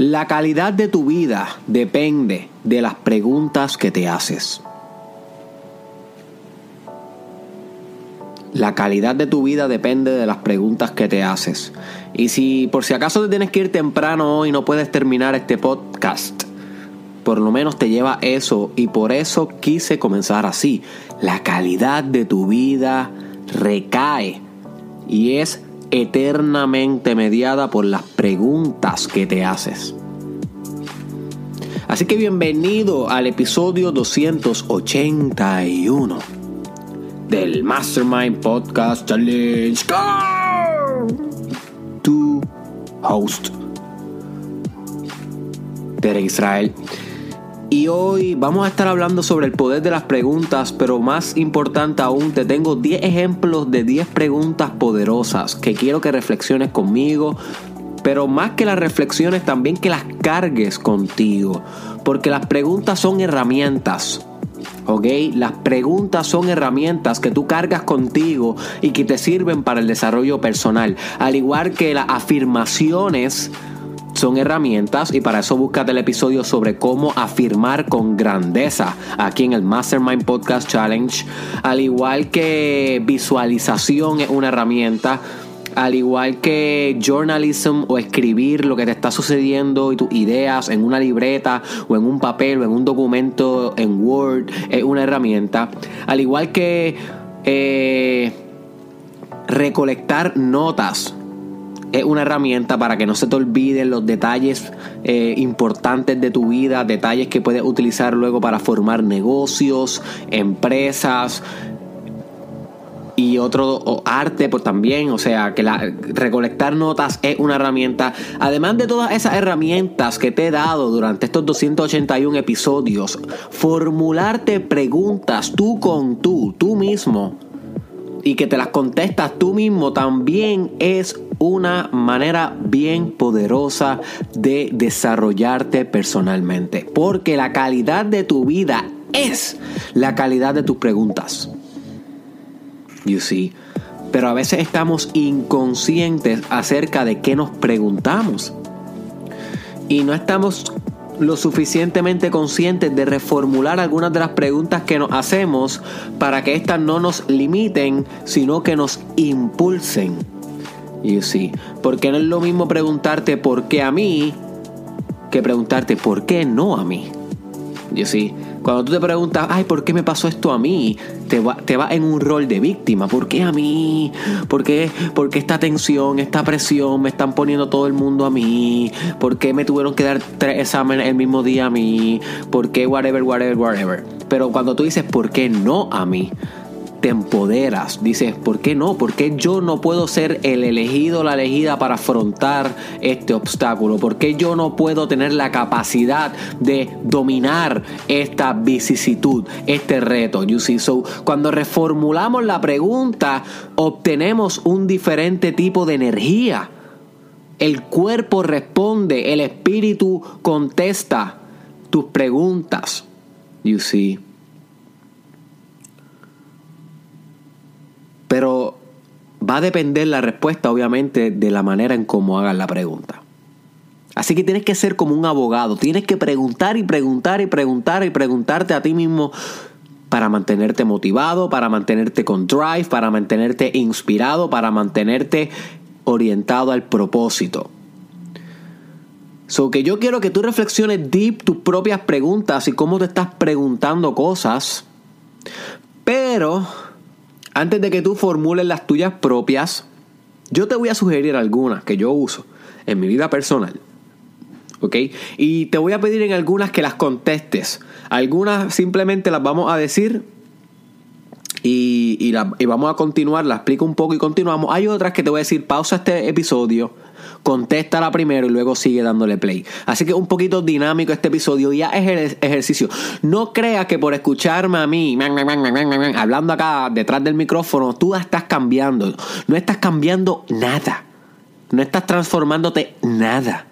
La calidad de tu vida depende de las preguntas que te haces. La calidad de tu vida depende de las preguntas que te haces. Y si por si acaso te tienes que ir temprano hoy y no puedes terminar este podcast, por lo menos te lleva eso y por eso quise comenzar así. La calidad de tu vida recae y es eternamente mediada por las preguntas que te haces. Así que bienvenido al episodio 281 del Mastermind Podcast Challenge. Tu host, Derek Israel. Y hoy vamos a estar hablando sobre el poder de las preguntas, pero más importante aún, te tengo 10 ejemplos de 10 preguntas poderosas que quiero que reflexiones conmigo, pero más que las reflexiones también que las cargues contigo, porque las preguntas son herramientas. ¿ok? Las preguntas son herramientas que tú cargas contigo y que te sirven para el desarrollo personal. Al igual que las afirmaciones son herramientas y para eso búscate el episodio sobre cómo afirmar con grandeza aquí en el Mastermind Podcast Challenge. Al igual que visualización es una herramienta, al igual que journalism o escribir lo que te está sucediendo y tus ideas en una libreta o en un papel o en un documento en Word es una herramienta. Al igual que eh, recolectar notas es una herramienta para que no se te olviden los detalles eh, importantes de tu vida, detalles que puedes utilizar luego para formar negocios, empresas y otro arte pues también, o sea, que la, recolectar notas es una herramienta. Además de todas esas herramientas que te he dado durante estos 281 episodios, formularte preguntas tú con tú, tú mismo y que te las contestas tú mismo también es una manera bien poderosa de desarrollarte personalmente. Porque la calidad de tu vida es la calidad de tus preguntas. You see. Pero a veces estamos inconscientes acerca de qué nos preguntamos. Y no estamos lo suficientemente conscientes de reformular algunas de las preguntas que nos hacemos para que éstas no nos limiten, sino que nos impulsen. Y sí, porque no es lo mismo preguntarte por qué a mí que preguntarte por qué no a mí. Y sí, cuando tú te preguntas, ay, ¿por qué me pasó esto a mí? Te va, te va en un rol de víctima. ¿Por qué a mí? ¿Por qué, ¿Por qué esta tensión, esta presión me están poniendo todo el mundo a mí? ¿Por qué me tuvieron que dar tres exámenes el mismo día a mí? ¿Por qué whatever, whatever, whatever? Pero cuando tú dices, ¿por qué no a mí? Te empoderas. Dices, ¿por qué no? ¿Por qué yo no puedo ser el elegido, la elegida para afrontar este obstáculo? ¿Por qué yo no puedo tener la capacidad de dominar esta vicisitud, este reto? You see? So, cuando reformulamos la pregunta, obtenemos un diferente tipo de energía. El cuerpo responde, el espíritu contesta tus preguntas. You see? Pero va a depender la respuesta, obviamente, de la manera en cómo hagas la pregunta. Así que tienes que ser como un abogado. Tienes que preguntar y preguntar y preguntar y preguntarte a ti mismo para mantenerte motivado, para mantenerte con drive, para mantenerte inspirado, para mantenerte orientado al propósito. So que yo quiero que tú reflexiones deep tus propias preguntas y cómo te estás preguntando cosas. Pero antes de que tú formules las tuyas propias, yo te voy a sugerir algunas que yo uso en mi vida personal. ¿Ok? Y te voy a pedir en algunas que las contestes. Algunas simplemente las vamos a decir y, y, vamos a continuar, la explico un poco y continuamos. Hay otras que te voy a decir, pausa este episodio, contéstala primero y luego sigue dándole play. Así que un poquito dinámico este episodio, ya es el ejercicio. No creas que por escucharme a mí, hablando acá detrás del micrófono, tú estás cambiando. No estás cambiando nada. No estás transformándote nada.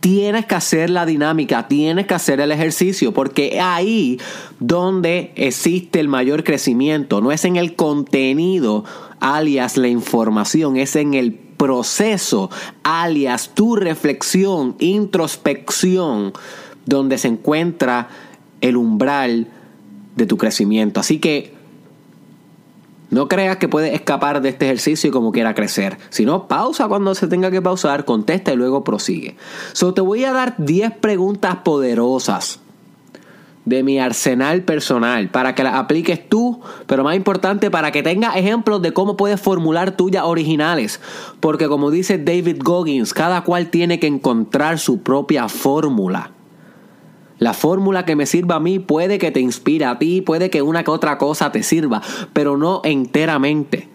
Tienes que hacer la dinámica, tienes que hacer el ejercicio, porque ahí donde existe el mayor crecimiento, no es en el contenido, alias la información, es en el proceso, alias tu reflexión, introspección, donde se encuentra el umbral de tu crecimiento. Así que no creas que puedes escapar de este ejercicio y como quiera crecer. Si no, pausa cuando se tenga que pausar, contesta y luego prosigue. So, te voy a dar 10 preguntas poderosas de mi arsenal personal para que las apliques tú, pero más importante para que tengas ejemplos de cómo puedes formular tuyas originales. Porque como dice David Goggins, cada cual tiene que encontrar su propia fórmula. La fórmula que me sirva a mí puede que te inspire a ti, puede que una que otra cosa te sirva, pero no enteramente.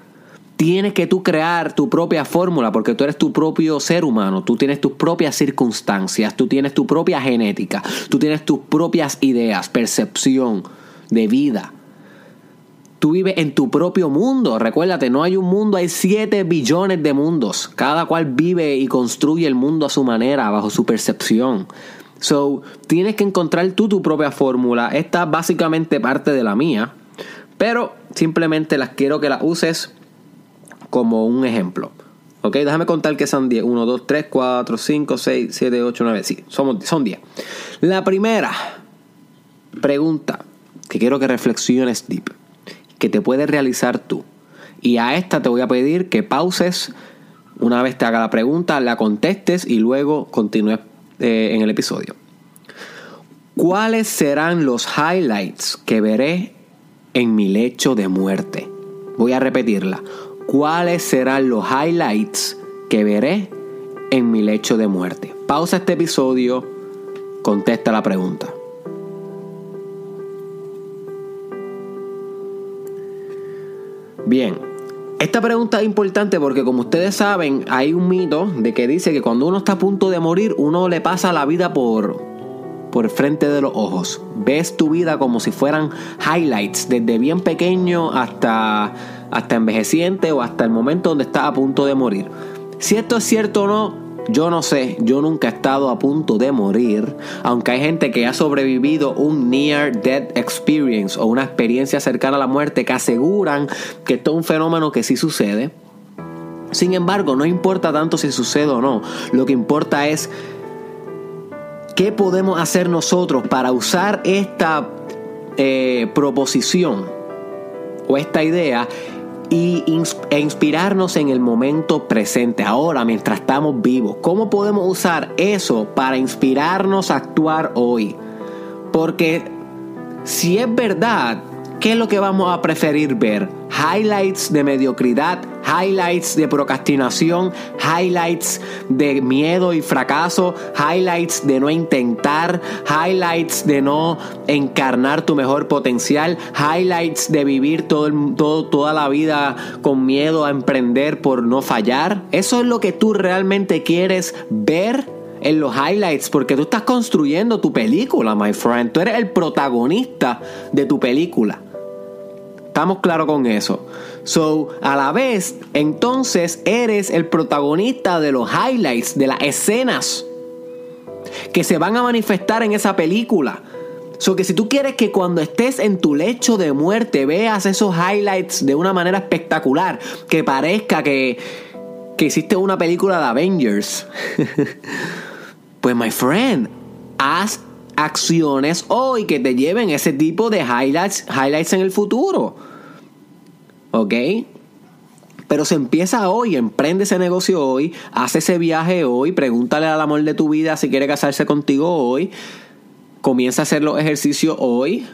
Tienes que tú crear tu propia fórmula porque tú eres tu propio ser humano, tú tienes tus propias circunstancias, tú tienes tu propia genética, tú tienes tus propias ideas, percepción de vida. Tú vives en tu propio mundo. Recuérdate, no hay un mundo, hay 7 billones de mundos. Cada cual vive y construye el mundo a su manera, bajo su percepción. So, tienes que encontrar tú tu propia fórmula. Esta es básicamente parte de la mía, pero simplemente las quiero que las uses como un ejemplo. Ok, déjame contar que son 10. 1, 2, 3, 4, 5, 6, 7, 8, 9. Sí, son, son 10. La primera pregunta que quiero que reflexiones deep, que te puedes realizar tú. Y a esta te voy a pedir que pauses una vez te haga la pregunta, la contestes y luego continúes eh, en el episodio. ¿Cuáles serán los highlights que veré en mi lecho de muerte? Voy a repetirla. ¿Cuáles serán los highlights que veré en mi lecho de muerte? Pausa este episodio, contesta la pregunta. Bien, esta pregunta es importante porque como ustedes saben, hay un mito de que dice que cuando uno está a punto de morir, uno le pasa la vida por por frente de los ojos. Ves tu vida como si fueran highlights, desde bien pequeño hasta, hasta envejeciente o hasta el momento donde estás a punto de morir. Si esto es cierto o no, yo no sé, yo nunca he estado a punto de morir, aunque hay gente que ha sobrevivido un near death experience o una experiencia cercana a la muerte que aseguran que esto es un fenómeno que sí sucede. Sin embargo, no importa tanto si sucede o no, lo que importa es qué podemos hacer nosotros para usar esta eh, proposición o esta idea y e inspirarnos en el momento presente, ahora mientras estamos vivos. ¿Cómo podemos usar eso para inspirarnos a actuar hoy? Porque si es verdad ¿Qué es lo que vamos a preferir ver? Highlights de mediocridad, highlights de procrastinación, highlights de miedo y fracaso, highlights de no intentar, highlights de no encarnar tu mejor potencial, highlights de vivir todo, todo, toda la vida con miedo a emprender por no fallar. ¿Eso es lo que tú realmente quieres ver? en los highlights porque tú estás construyendo tu película, my friend. Tú eres el protagonista de tu película. Estamos claros con eso. So, a la vez, entonces eres el protagonista de los highlights, de las escenas que se van a manifestar en esa película. So si tú quieres que cuando estés en tu lecho de muerte veas esos highlights de una manera espectacular, que parezca que, que hiciste una película de Avengers, pues my friend, haz acciones hoy que te lleven ese tipo de highlights, highlights en el futuro. ¿Ok? Pero se empieza hoy, emprende ese negocio hoy, hace ese viaje hoy, pregúntale al amor de tu vida si quiere casarse contigo hoy, comienza a hacer los ejercicios hoy,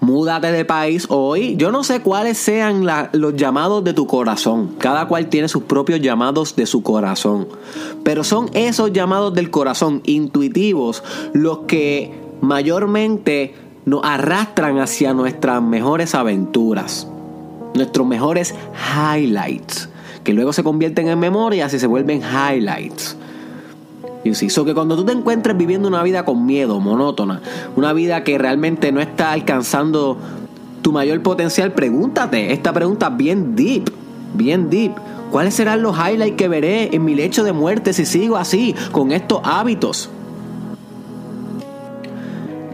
múdate de país hoy. Yo no sé cuáles sean los llamados de tu corazón. Cada cual tiene sus propios llamados de su corazón. Pero son esos llamados del corazón intuitivos los que mayormente nos arrastran hacia nuestras mejores aventuras. Nuestros mejores highlights. Que luego se convierten en memorias y se vuelven highlights. Y sí, so que cuando tú te encuentres viviendo una vida con miedo, monótona, una vida que realmente no está alcanzando tu mayor potencial, pregúntate esta pregunta bien deep, bien deep. ¿Cuáles serán los highlights que veré en mi lecho de muerte si sigo así, con estos hábitos?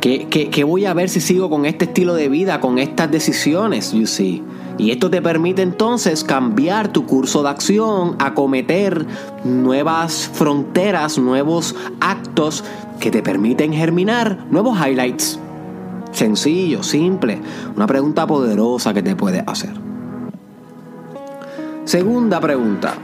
¿Qué, qué, qué voy a ver si sigo con este estilo de vida, con estas decisiones, you see? Y esto te permite entonces cambiar tu curso de acción, acometer nuevas fronteras, nuevos actos que te permiten germinar nuevos highlights. Sencillo, simple, una pregunta poderosa que te puedes hacer. Segunda pregunta,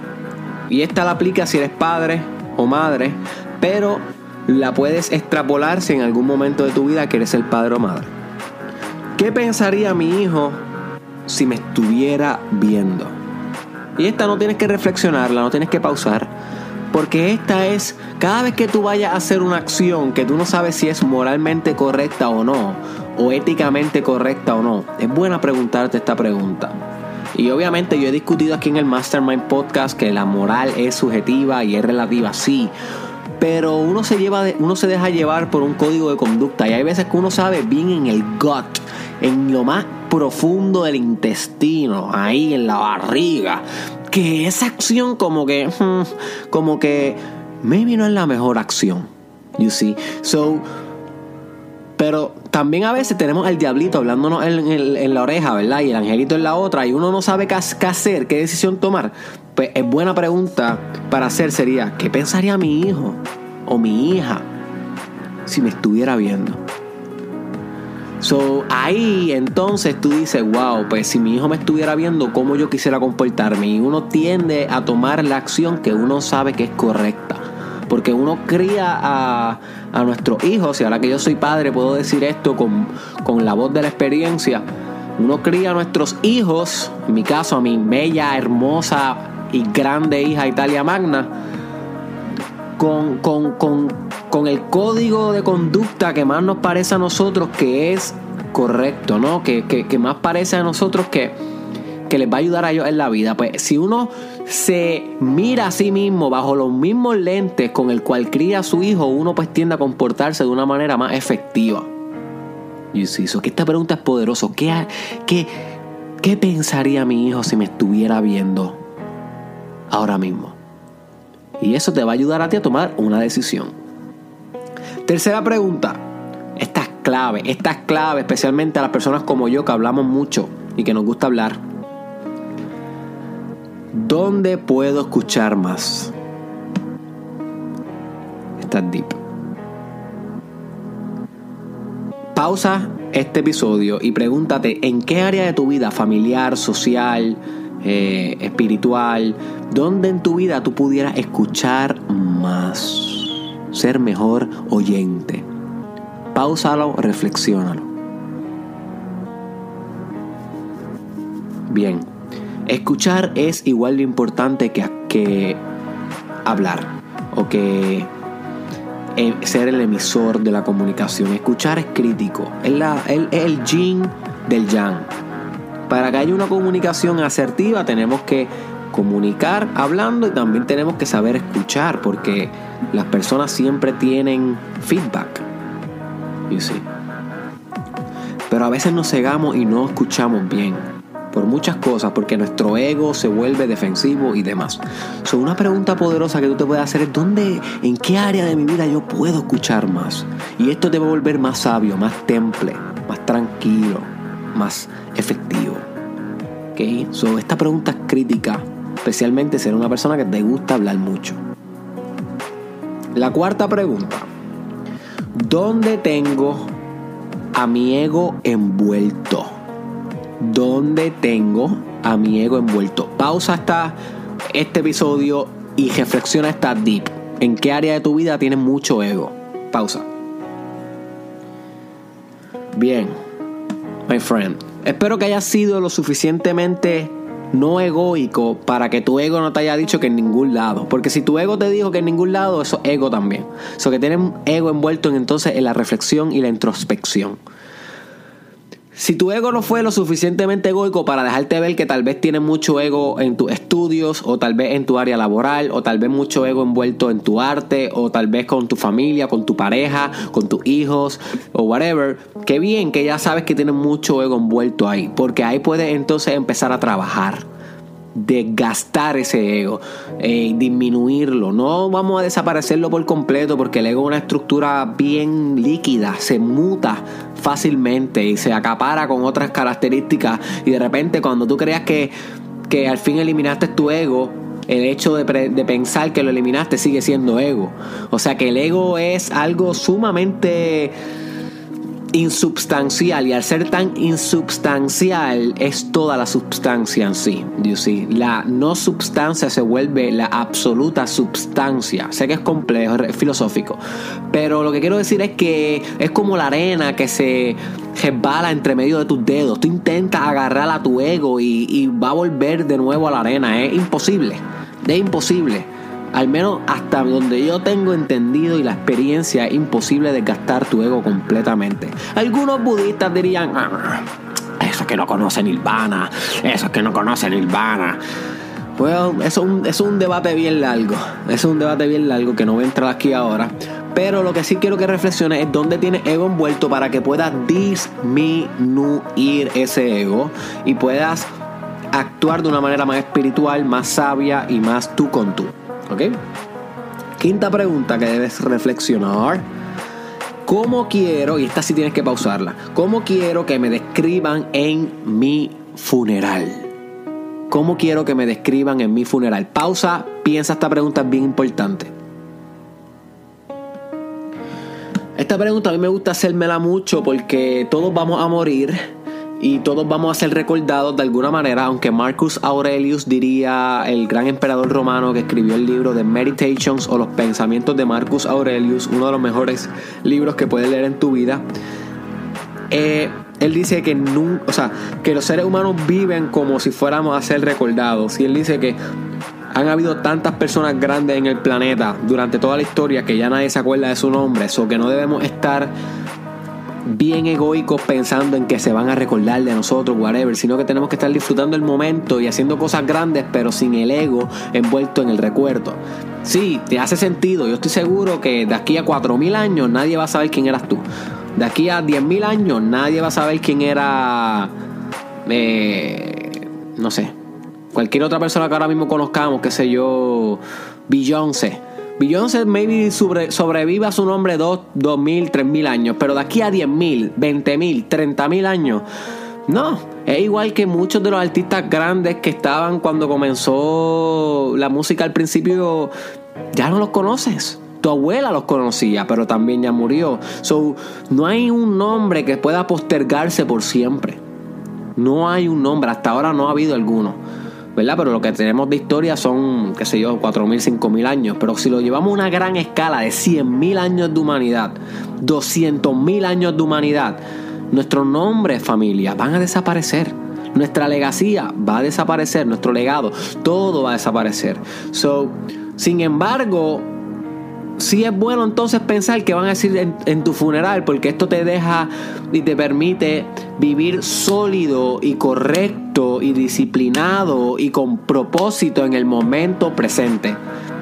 y esta la aplica si eres padre o madre, pero la puedes extrapolar si en algún momento de tu vida quieres ser padre o madre. ¿Qué pensaría mi hijo si me estuviera viendo? Y esta no tienes que reflexionarla, no tienes que pausar, porque esta es, cada vez que tú vayas a hacer una acción que tú no sabes si es moralmente correcta o no, o éticamente correcta o no, es buena preguntarte esta pregunta. Y obviamente yo he discutido aquí en el Mastermind Podcast que la moral es subjetiva y es relativa, sí. Pero uno se, lleva uno se deja llevar por un código de conducta y hay veces que uno sabe bien en el gut, en lo más profundo del intestino, ahí en la barriga, que esa acción como que, como que, maybe no es la mejor acción. You see? So, pero también a veces tenemos al diablito hablándonos en, la oreja, ¿verdad? Y el angelito en la otra, y uno no sabe qué, hacer, qué decisión tomar. Pues es buena pregunta para hacer sería, ¿qué pensaría mi hijo o mi hija si me estuviera viendo? So, ahí entonces tú dices, wow, pues si mi hijo me estuviera viendo, ¿cómo yo quisiera comportarme? Y uno tiende a tomar la acción que uno sabe que es correcta. Porque uno cría a, a nuestros hijos, y ahora que yo soy padre puedo decir esto con, con la voz de la experiencia, uno cría a nuestros hijos, en mi caso a mi bella, hermosa y grande hija Italia Magna, con, con, con, con, el código de conducta que más nos parece a nosotros que es correcto, ¿no? Que, que, que más parece a nosotros que, que les va a ayudar a ellos en la vida. Pues si uno se mira a sí mismo bajo los mismos lentes con el cual cría a su hijo, uno pues tiende a comportarse de una manera más efectiva. Y si que esta pregunta es poderosa. ¿Qué, qué, ¿Qué pensaría mi hijo si me estuviera viendo ahora mismo? Y eso te va a ayudar a ti a tomar una decisión. Tercera pregunta. Esta es clave, esta es clave especialmente a las personas como yo que hablamos mucho y que nos gusta hablar. ¿Dónde puedo escuchar más? Está deep. Pausa este episodio y pregúntate en qué área de tu vida, familiar, social, eh, espiritual, dónde en tu vida tú pudieras escuchar más, ser mejor oyente. Pausalo, reflexiónalo. Bien. Escuchar es igual de importante que, que hablar o que eh, ser el emisor de la comunicación. Escuchar es crítico, es, la, el, el yin del yang. Para que haya una comunicación asertiva tenemos que comunicar hablando y también tenemos que saber escuchar porque las personas siempre tienen feedback. You Pero a veces nos cegamos y no escuchamos bien por muchas cosas, porque nuestro ego se vuelve defensivo y demás. So, una pregunta poderosa que tú te puedes hacer es ¿dónde, en qué área de mi vida yo puedo escuchar más? Y esto te va a volver más sabio, más temple, más tranquilo, más efectivo. ¿Ok? So, esta pregunta es especialmente ser una persona que te gusta hablar mucho. La cuarta pregunta. ¿Dónde tengo a mi ego envuelto? ¿Dónde tengo a mi ego envuelto. Pausa hasta este episodio y reflexiona esta deep. ¿En qué área de tu vida tienes mucho ego? Pausa. Bien, my friend. Espero que haya sido lo suficientemente no egoico para que tu ego no te haya dicho que en ningún lado. Porque si tu ego te dijo que en ningún lado, eso es ego también. Eso que tienes ego envuelto en, entonces en la reflexión y la introspección. Si tu ego no fue lo suficientemente egoico para dejarte ver que tal vez tienes mucho ego en tus estudios, o tal vez en tu área laboral, o tal vez mucho ego envuelto en tu arte, o tal vez con tu familia, con tu pareja, con tus hijos, o whatever, qué bien que ya sabes que tienes mucho ego envuelto ahí, porque ahí puedes entonces empezar a trabajar. Desgastar ese ego, eh, disminuirlo. No vamos a desaparecerlo por completo porque el ego es una estructura bien líquida, se muta fácilmente y se acapara con otras características y de repente cuando tú creas que, que al fin eliminaste tu ego, el hecho de, de, pensar que lo eliminaste sigue siendo ego. O sea que el ego es algo sumamente insubstancial y al ser tan insubstancial es toda la substancia en sí. You see? La no substancia se vuelve la absoluta substancia. Sé que es complejo, es filosófico, pero lo que quiero decir es que es como la arena que se resbala entre medio de tus dedos. Tú intentas agarrar a tu ego y, y va a volver de nuevo a la arena. Es imposible, es imposible. Al menos hasta donde yo tengo entendido y la experiencia, es imposible desgastar tu ego completamente. Algunos budistas dirían, ah, eso es que no conocen Nirvana, eso es que no conocen Nirvana. Bueno, eso es un, debate bien largo. es un debate bien largo que no voy a entrar aquí ahora. Pero lo que sí quiero que reflexiones es dónde tienes ego envuelto para que puedas disminuir ese ego y puedas actuar de una manera más espiritual, más sabia y más tú con tú. ¿Ok? Quinta pregunta que debes reflexionar. ¿Cómo quiero, y esta sí tienes que pausarla, cómo quiero que me describan en mi funeral? ¿Cómo quiero que me describan en mi funeral? Pausa, piensa esta pregunta es bien importante. Esta pregunta a mí me gusta hacérmela mucho porque todos vamos a morir y todos vamos a ser recordados de alguna manera, aunque Marcus Aurelius diría, el gran emperador romano que escribió el libro de Meditations o los pensamientos de Marcus Aurelius, uno de los mejores libros que puedes leer en tu vida. Eh, él dice que, o sea, que los seres humanos viven como si fuéramos a ser recordados. Y él dice que han habido tantas personas grandes en el planeta durante toda la historia que ya nadie se acuerda de su nombre, o que no debemos estar bien egoicos pensando en que se van a recordar de nosotros, whatever, sino que tenemos que estar disfrutando el momento y haciendo cosas grandes, pero sin el ego envuelto en el recuerdo. Sí, te hace sentido. Yo estoy seguro que de aquí a 4.000 años nadie va a saber quién eras tú. De aquí a 10.000 años nadie va a saber quién era... Eh, no sé. Cualquier otra persona que ahora mismo conozcamos, qué sé yo, Beyoncé Beyoncé maybe sobreviva su nombre 2, 2000, 3000 años, pero de aquí a 10.000, 20.000, 30.000 años, no. Es igual que muchos de los artistas grandes que estaban cuando comenzó la música al principio, ya no los conoces. Tu abuela los conocía, pero también ya murió. So, no hay un nombre que pueda postergarse por siempre. No hay un nombre, hasta ahora no ha habido alguno. ¿Verdad? Pero lo que tenemos de historia son, qué sé yo, 4.000, 5.000 años. Pero si lo llevamos a una gran escala de 100.000 años de humanidad, 200.000 años de humanidad, nuestros nombres, familia, van a desaparecer. Nuestra legacía va a desaparecer, nuestro legado, todo va a desaparecer. So, sin embargo, sí es bueno entonces pensar que van a decir en, en, tu funeral, porque esto te deja y te permite vivir sólido y correcto y disciplinado y con propósito en el momento presente.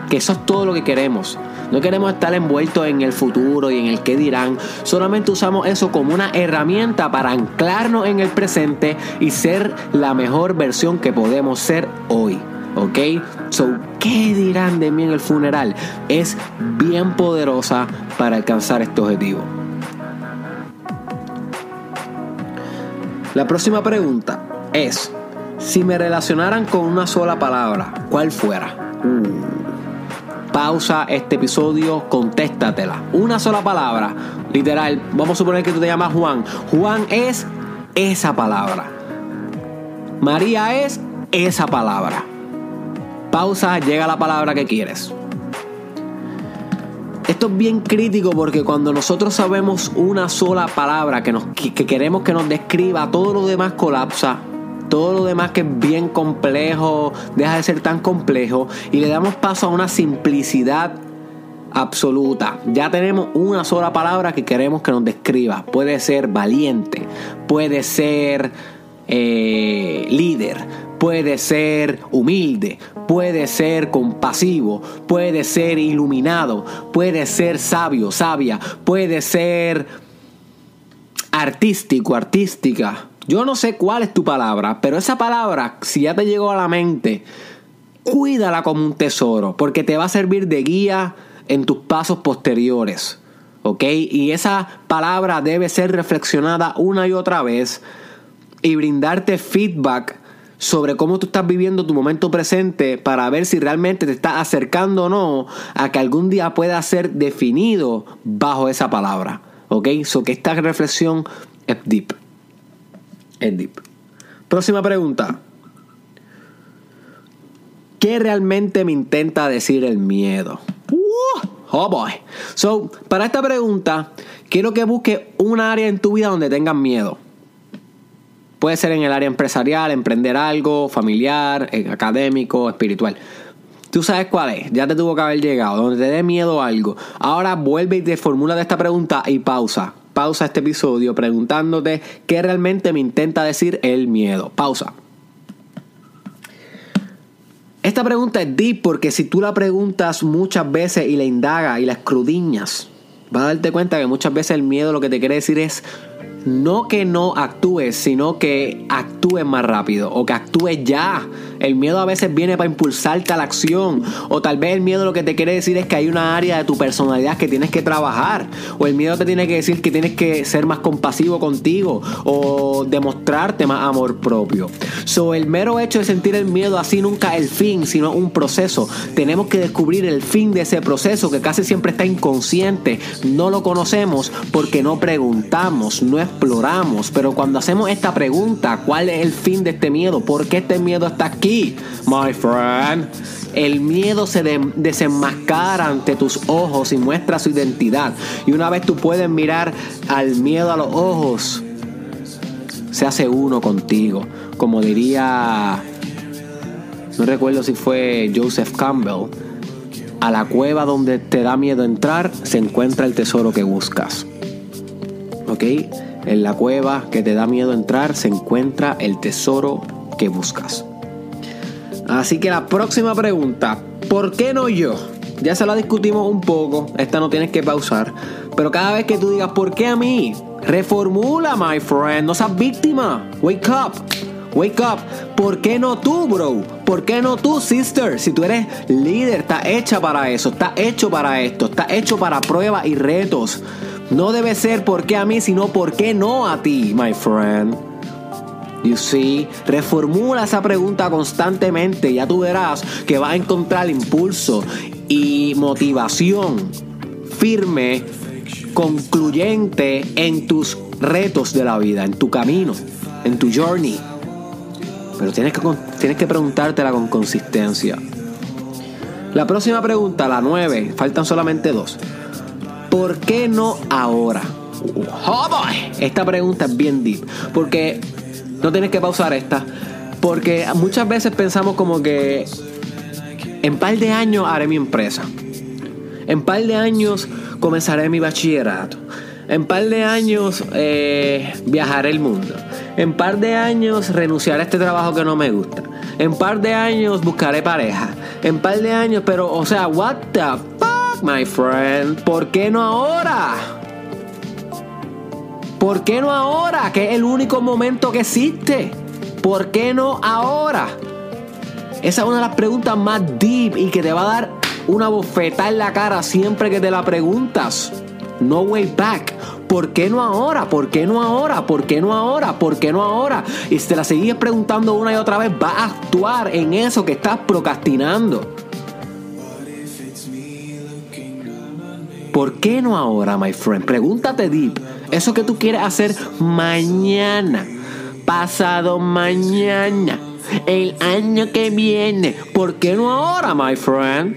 Que eso es todo lo que queremos. No queremos estar envueltos en el futuro y en el que dirán. Solamente usamos eso como una herramienta para anclarnos en el presente y ser la mejor versión que podemos ser hoy. ¿Ok? So, ¿qué dirán de mí en el funeral? Es bien poderosa para alcanzar este objetivo. La próxima pregunta es, si me relacionaran con una sola palabra, ¿cuál fuera? Uh. Pausa este episodio, contéstatela. Una sola palabra, literal. Vamos a suponer que tú te llamas Juan. Juan es esa palabra. María es esa palabra. Pausa, llega la palabra que quieres. Esto es bien crítico porque cuando nosotros sabemos una sola palabra que, nos, que queremos que nos describa, todo lo demás colapsa todo lo demás que es bien complejo deja de ser tan complejo y le damos paso a una simplicidad absoluta. Ya tenemos una sola palabra que queremos que nos describa. Puede ser valiente, puede ser eh, líder, puede ser humilde, puede ser compasivo, puede ser iluminado, puede ser sabio, sabia, puede ser artístico, artística Yo no sé cuál es tu palabra, pero esa palabra, si ya te llegó a la mente, cuídala como un tesoro, porque te va a servir de guía en tus pasos posteriores. ¿Ok? Y esa palabra debe ser reflexionada una y otra vez y brindarte feedback sobre cómo tú estás viviendo tu momento presente para ver si realmente te estás acercando o no a que algún día pueda ser definido bajo esa palabra. ¿Ok? So que esta reflexión es deep. Es deep. Próxima pregunta. ¿Qué realmente me intenta decir el miedo? oh boy. So, para esta pregunta, quiero que busques un área en tu vida donde tengas miedo. Puede ser en el área empresarial, emprender algo, familiar, eh, académico, espiritual. Tú sabes cuál es, ya te tuvo que haber llegado, donde te dé miedo algo. Ahora vuelve y te formula de esta pregunta y pausa. Pausa este episodio preguntándote qué realmente me intenta decir el miedo. Pausa. Esta pregunta es deep porque si tú la preguntas muchas veces y la indagas y la escrudiñas, vas a darte cuenta que muchas veces el miedo lo que te quiere decir es no que no actúes, sino que actúes más rápido o que actúes ya. El miedo a veces viene para impulsarte a la acción. O tal vez el miedo lo que te quiere decir es que hay una área de tu personalidad que tienes que trabajar. O el miedo te tiene que decir que tienes que ser más compasivo contigo. O demostrarte más amor propio. So, el mero hecho de sentir el miedo así nunca es el fin, sino un proceso. Tenemos que descubrir el fin de ese proceso que casi siempre está inconsciente. No lo conocemos porque no preguntamos, no exploramos. Pero cuando hacemos esta pregunta, ¿cuál es el fin de este miedo? ¿Por qué este miedo está aquí? My friend. El miedo se desenmascara ante tus ojos y muestra su identidad. Y una vez tú puedes mirar al miedo a los ojos, se hace uno contigo. Como diría, no recuerdo si fue Joseph Campbell, a la cueva donde te da miedo entrar se encuentra el tesoro que buscas. ¿Ok? En la cueva que te da miedo entrar se encuentra el tesoro que buscas. Así que la próxima pregunta, ¿por qué no yo? Ya se la discutimos un poco, esta no tienes que pausar, pero cada vez que tú digas, ¿por qué a mí? Reformula, my friend, no seas víctima. Wake up. Wake up. ¿Por qué no tú, bro? ¿Por qué no tú, sister? Si tú eres líder, está hecha para eso, está hecho para esto, está hecho para pruebas y retos. No debe ser por qué a mí, sino por qué no a ti, my friend. You see, reformula esa pregunta constantemente. Ya tú verás que vas a encontrar impulso y motivación firme, concluyente en tus retos de la vida, en tu camino, en tu journey. Pero tienes que, tienes que preguntártela con consistencia. La próxima pregunta, la nueve, faltan solamente dos. ¿Por qué no ahora? Oh. Esta pregunta es bien deep. Porque no tienes que pausar esta. Porque muchas veces pensamos como que en par de años haré mi empresa. En par de años comenzaré mi bachillerato. En par de años eh, viajaré el mundo. En par de años renunciaré a este trabajo que no me gusta. En par de años buscaré pareja. En par de años, pero, o sea, what the fuck, my friend? ¿Por qué no ahora? ¿Por qué no ahora? Que es el único momento que existe. ¿Por qué no ahora? Esa es una de las preguntas más deep y que te va a dar una bofetada en la cara siempre que te la preguntas. No way back. ¿Por qué no ahora? ¿Por qué no ahora? ¿Por qué no ahora? ¿Por qué no ahora? Y si te la sigues preguntando una y otra vez, va a actuar en eso que estás procrastinando. ¿Por qué no ahora, my friend? Pregúntate deep. Eso que tú quieres hacer mañana, pasado mañana, el año que viene. ¿Por qué no ahora, my friend?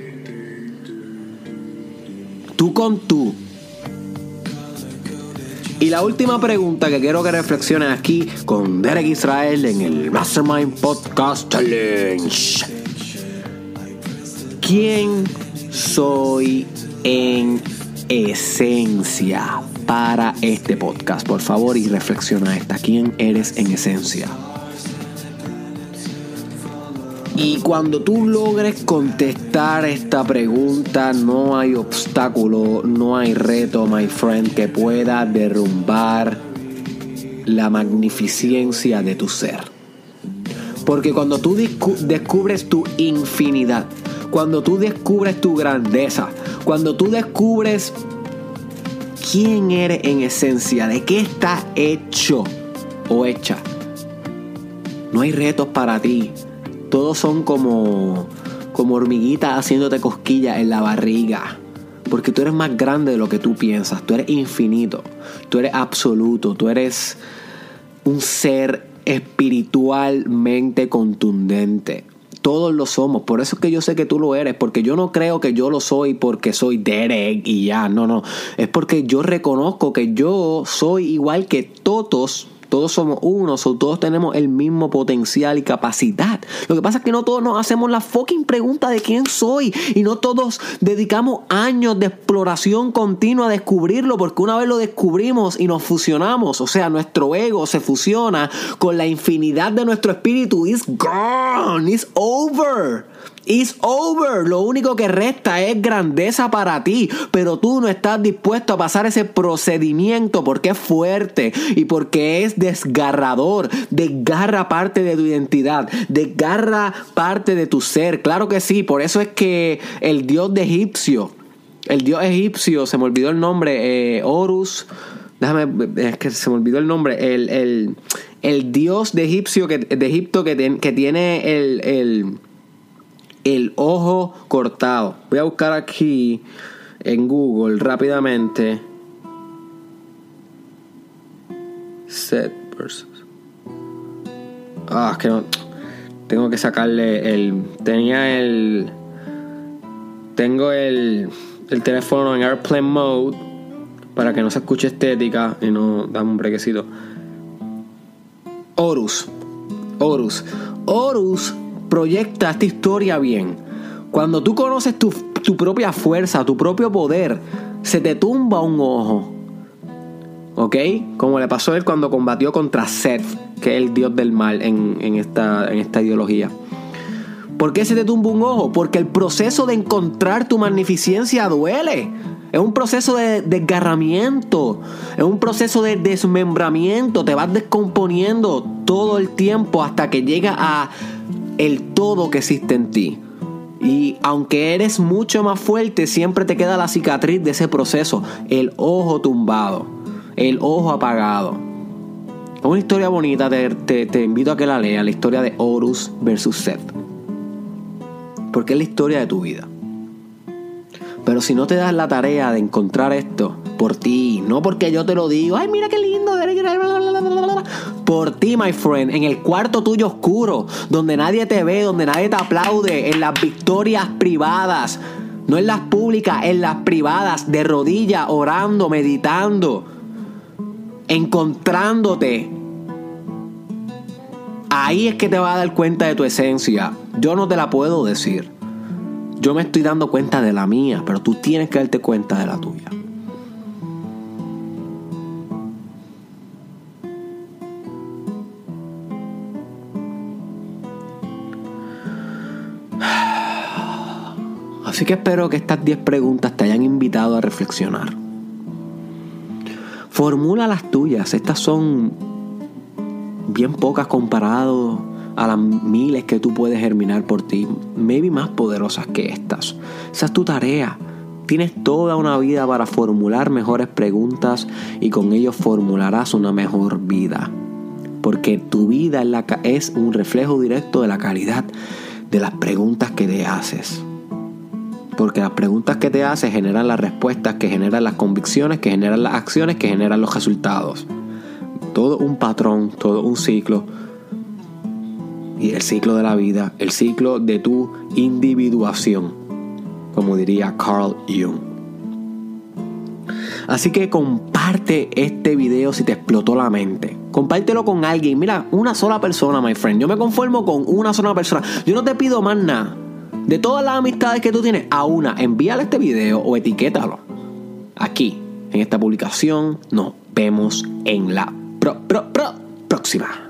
Tú con tú. Y la última pregunta que quiero que reflexiones aquí con Derek Israel en el Mastermind Podcast Challenge. ¿Quién soy en esencia? Para este podcast. Por favor, y reflexiona esta. ¿Quién eres en esencia? Y cuando tú logres contestar esta pregunta, no hay obstáculo, no hay reto, my friend, que pueda derrumbar la magnificencia de tu ser. Porque cuando tú descubres tu infinidad, cuando tú descubres tu grandeza, cuando tú descubres quién eres en esencia, de qué estás hecho o hecha, no hay retos para ti. Todos son como, como hormiguitas haciéndote cosquillas en la barriga. Porque tú eres más grande de lo que tú piensas. Tú eres infinito. Tú eres absoluto. Tú eres un ser espiritualmente contundente. Todos lo somos. Por eso es que yo sé que tú lo eres. Porque yo no creo que yo lo soy porque soy Derek y ya. No, no. Es porque yo reconozco que yo soy igual que todos todos somos uno, todos tenemos el mismo potencial y capacidad. Lo que pasa es que no todos nos hacemos la fucking pregunta de quién soy y no todos dedicamos años de exploración continua a descubrirlo porque una vez lo descubrimos y nos fusionamos, o sea, nuestro ego se fusiona con la infinidad de nuestro espíritu, it's gone, it's over. It's over. Lo único que resta es grandeza para ti. Pero tú no estás dispuesto a pasar ese procedimiento porque es fuerte y porque es desgarrador. Desgarra parte de tu identidad. Desgarra parte de tu ser. Claro que sí. Por eso es que el dios de egipcio, el dios egipcio, se me olvidó el nombre, eh, Horus. Déjame, es que se me olvidó el nombre. El, el, dios de, egipcio que, de Egipto que, que tiene el el ojo cortado. Voy a buscar aquí en Google rápidamente. Set versus. Ah, es que no. Tengo que sacarle el. Tenía el. Tengo el. El teléfono en airplane mode. Para que no se escuche estética. Y no. Dame un brequecito. Horus. Horus. Horus proyecta esta historia bien. Cuando tú conoces tu, propia fuerza, tu propio poder, se te tumba un ojo. ¿Ok? Como le pasó a él cuando combatió contra Seth, que es el dios del mal en, esta, en esta ideología. ¿Por qué se te tumba un ojo? Porque el proceso de encontrar tu magnificencia duele. Es un proceso de desgarramiento. Es un proceso de desmembramiento. Te vas descomponiendo todo el tiempo hasta que llega a el todo que existe en ti. Y aunque eres mucho más fuerte, siempre te queda la cicatriz de ese proceso, el ojo tumbado, el ojo apagado. Es una historia bonita, te, te invito a que la leas, la historia de Horus versus Seth. Porque es la historia de tu vida. Pero si no te das la tarea de encontrar esto por ti, no porque yo te lo digo, ay, mira qué lindo, por ti, my friend, en el cuarto tuyo oscuro, donde nadie te ve, donde nadie te aplaude, en las victorias privadas, no en las públicas, en las privadas, de rodillas, orando, meditando, encontrándote. Ahí es que te vas a dar cuenta de tu esencia. Yo no te la puedo decir. Yo me estoy dando cuenta de la mía, pero tú tienes que darte cuenta de la tuya. Así que espero que estas 10 preguntas te hayan invitado a reflexionar. Formula las tuyas. Estas son bien pocas comparado a las miles que tú puedes germinar por ti. Maybe más poderosas que estas. Esa es tu tarea. Tienes toda una vida para formular mejores preguntas y con ello formularás una mejor vida. Porque tu vida es un reflejo directo de la calidad de las preguntas que te haces. Porque las preguntas que te haces generan las respuestas, que generan las convicciones, que generan las acciones, que generan los resultados. Todo un patrón, todo un ciclo. El ciclo de la vida, el ciclo de tu individuación, como diría Carl Jung. Así que comparte este video si te explotó la mente. Compártelo con alguien. Mira, una sola persona, my friend. Yo me conformo con una sola persona. Yo no te pido más nada. De todas las amistades que tú tienes, a una, envíale este video o etiquétalo. Aquí, en esta publicación, nos vemos en la próxima.